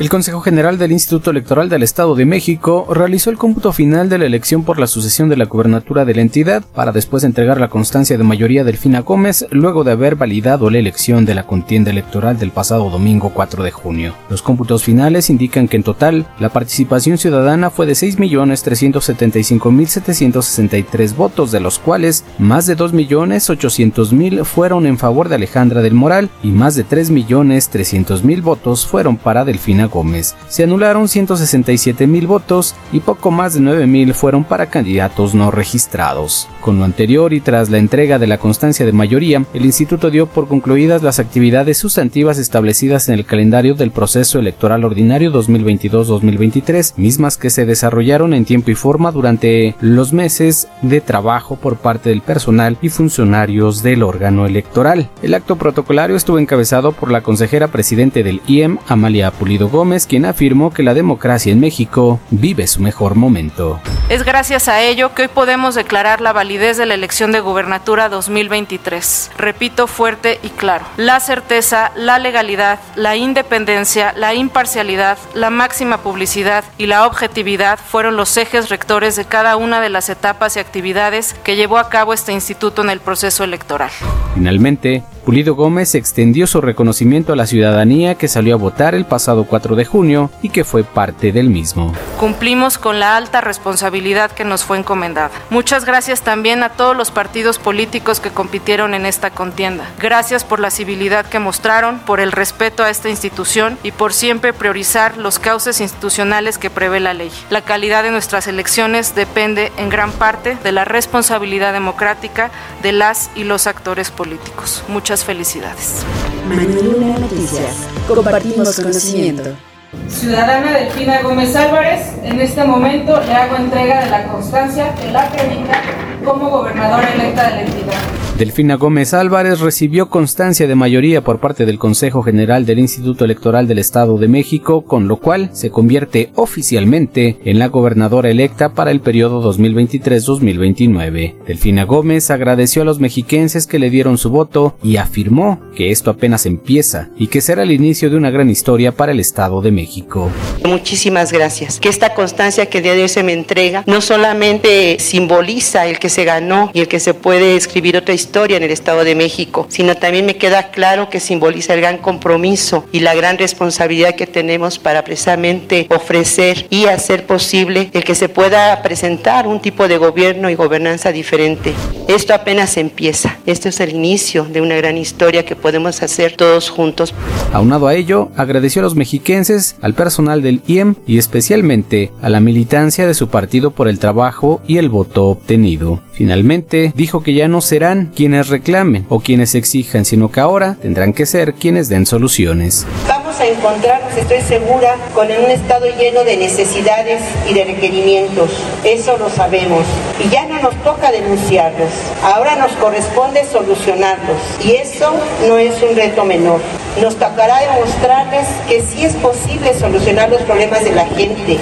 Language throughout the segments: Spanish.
El Consejo General del Instituto Electoral del Estado de México realizó el cómputo final de la elección por la sucesión de la gubernatura de la entidad para después entregar la constancia de mayoría del Fina Gómez luego de haber validado la elección de la contienda electoral del pasado domingo 4 de junio. Los cómputos finales indican que en total la participación ciudadana fue de 6.375.763 votos, de los cuales más de 2.800.000 fueron en favor de Alejandra del Moral y más de 3.300.000 votos fueron para Delfina Gómez. Se anularon 167 mil votos y poco más de 9 mil fueron para candidatos no registrados. Con lo anterior y tras la entrega de la constancia de mayoría, el instituto dio por concluidas las actividades sustantivas establecidas en el calendario del proceso electoral ordinario 2022-2023, mismas que se desarrollaron en tiempo y forma durante los meses de trabajo por parte del personal y funcionarios del órgano electoral. El acto protocolario estuvo encabezado por la consejera presidente del IEM, Amalia Pulido Gómez, quien afirmó que la democracia en México vive su mejor momento. Es gracias a ello que hoy podemos declarar la validez de la elección de gubernatura 2023. Repito fuerte y claro, la certeza, la legalidad, la independencia, la imparcialidad, la máxima publicidad y la objetividad fueron los ejes rectores de cada una de las etapas y actividades que llevó a cabo este instituto en el proceso electoral. Finalmente, Pulido Gómez extendió su reconocimiento a la ciudadanía que salió a votar el pasado 4 de junio y que fue parte del mismo. Cumplimos con la alta responsabilidad que nos fue encomendada. Muchas gracias también a todos los partidos políticos que compitieron en esta contienda. Gracias por la civilidad que mostraron, por el respeto a esta institución y por siempre priorizar los cauces institucionales que prevé la ley. La calidad de nuestras elecciones depende en gran parte de la responsabilidad democrática de las y los actores políticos. Muchas felicidades. Manuel Luna Noticias. Compartimos conocimiento. Ciudadana Delfina Gómez Álvarez, en este momento le hago entrega de la constancia que la acredita como gobernadora electa de la entidad. Delfina Gómez Álvarez recibió constancia de mayoría por parte del Consejo General del Instituto Electoral del Estado de México, con lo cual se convierte oficialmente en la gobernadora electa para el periodo 2023-2029. Delfina Gómez agradeció a los mexiquenses que le dieron su voto y afirmó que esto apenas empieza y que será el inicio de una gran historia para el Estado de México. Muchísimas gracias. Que esta constancia que de hoy se me entrega no solamente simboliza el que se ganó y el que se puede escribir otra historia, en el Estado de México, sino también me queda claro que simboliza el gran compromiso y la gran responsabilidad que tenemos para precisamente ofrecer y hacer posible el que se pueda presentar un tipo de gobierno y gobernanza diferente. Esto apenas empieza, esto es el inicio de una gran historia que podemos hacer todos juntos. Aunado a ello, agradeció a los mexiquenses, al personal del IEM y especialmente a la militancia de su partido por el trabajo y el voto obtenido. Finalmente, dijo que ya no serán quienes reclamen o quienes exijan, sino que ahora tendrán que ser quienes den soluciones. Vamos a encontrarnos, estoy segura, con un estado lleno de necesidades y de requerimientos. Eso lo sabemos. Y ya no nos toca denunciarlos. Ahora nos corresponde solucionarlos. Y eso no es un reto menor. Nos tocará demostrarles que sí es posible solucionar los problemas de la gente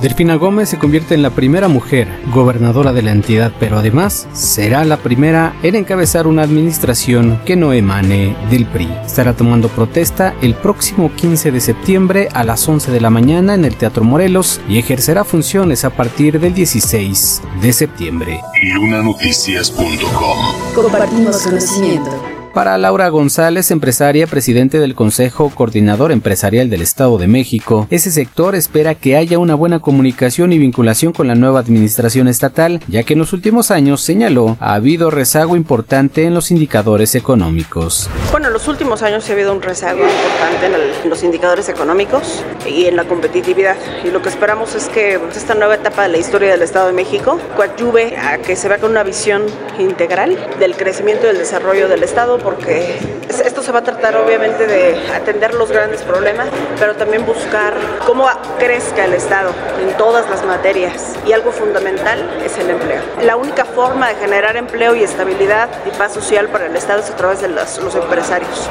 Delfina Gómez se convierte en la primera mujer gobernadora de la entidad, pero además será la primera en encabezar una administración que no emane del PRI. Estará tomando protesta el próximo 15 de septiembre a las 11 de la mañana en el Teatro Morelos y ejercerá funciones a partir del 16 de septiembre. Lunanoticias.com Compartimos conocimiento. Para Laura González, empresaria, presidente del Consejo Coordinador Empresarial del Estado de México, ese sector espera que haya una buena comunicación y vinculación con la nueva administración estatal, ya que en los últimos años, señaló, ha habido rezago importante en los indicadores económicos. Bueno, en los últimos años ha habido un rezago importante en, los indicadores económicos y en la competitividad. Y lo que esperamos es que esta nueva etapa de la historia del Estado de México coadyuve a que se vea con una visión integral del crecimiento y del desarrollo del Estado porque esto se va a tratar obviamente de atender los grandes problemas, pero también buscar cómo crezca el Estado en todas las materias. Y algo fundamental es el empleo. La única forma de generar empleo y estabilidad y paz social para el Estado es a través de los, los empresarios.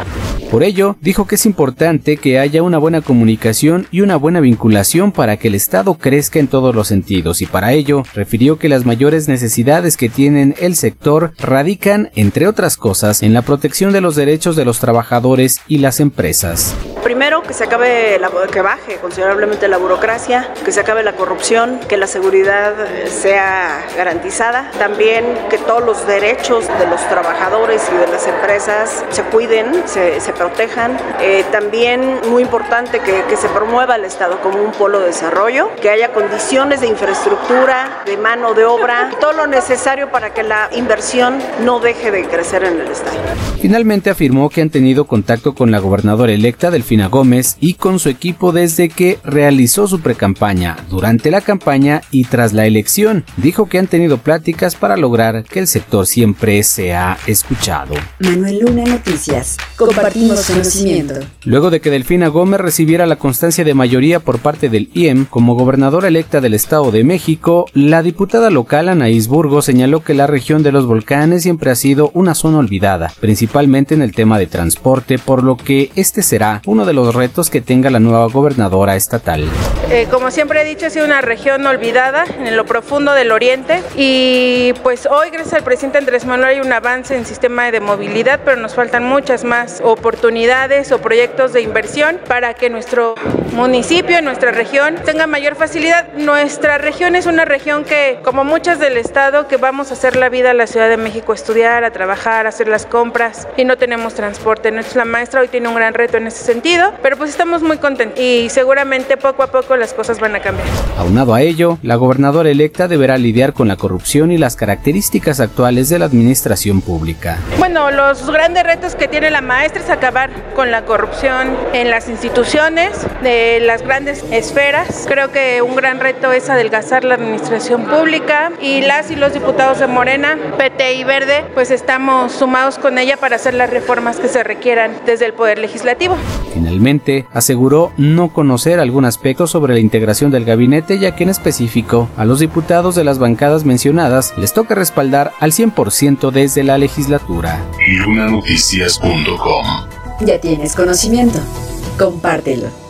Por ello, dijo que es importante que haya una buena comunicación y una buena vinculación para que el Estado crezca en todos los sentidos y para ello refirió que las mayores necesidades que tienen el sector radican, entre otras cosas, en la protección protección de los derechos de los trabajadores y las empresas. Primero, que se acabe, la, que baje considerablemente la burocracia, que se acabe la corrupción, que la seguridad sea garantizada. También que todos los derechos de los trabajadores y de las empresas se cuiden, se, se protejan. Eh, también muy importante que, que se promueva el Estado como un polo de desarrollo, que haya condiciones de infraestructura, de mano de obra, todo lo necesario para que la inversión no deje de crecer en el Estado. Finalmente afirmó que han tenido contacto con la gobernadora electa Delfina Gómez y con su equipo desde que realizó su precampaña, durante la campaña y tras la elección. Dijo que han tenido pláticas para lograr que el sector siempre sea escuchado. Manuel Luna Noticias. Compartimos conocimiento. Luego de que Delfina Gómez recibiera la constancia de mayoría por parte del IEM como gobernadora electa del Estado de México, la diputada local Anaís Burgo señaló que la región de los volcanes siempre ha sido una zona olvidada, principalmente en el tema de transporte, por lo que este será uno de los retos que tenga la nueva gobernadora estatal. Eh, como siempre he dicho, ha sido una región olvidada en lo profundo del oriente y pues hoy gracias al presidente Andrés Manuel hay un avance en sistema de movilidad, pero nos faltan muchas más oportunidades o proyectos de inversión para que nuestro municipio, nuestra región tenga mayor facilidad. Nuestra región es una región que, como muchas del estado, que vamos a hacer la vida a la Ciudad de México, estudiar, a trabajar, a hacer las compras y no tenemos transporte. Nuestra maestra hoy tiene un gran reto en ese sentido, pero pues estamos muy contentos y seguramente poco a poco las cosas van a cambiar. Aunado a ello, la gobernadora electa deberá lidiar con la corrupción y las características actuales de la administración pública. Bueno, los grandes retos que tiene la maestra es acabar con la corrupción en las instituciones, de las grandes esferas. Creo que un gran reto es adelgazar la administración pública y las y los diputados de Morena, PT y Verde, pues estamos sumados con ella para hacer las reformas que se requieran desde el Poder Legislativo. Finalmente, aseguró no conocer algún aspecto sobre la integración del gabinete, ya que en específico a los diputados de las bancadas mencionadas les toca respaldar al 100% desde la legislatura. Lunanoticias.com Ya tienes conocimiento. Compártelo.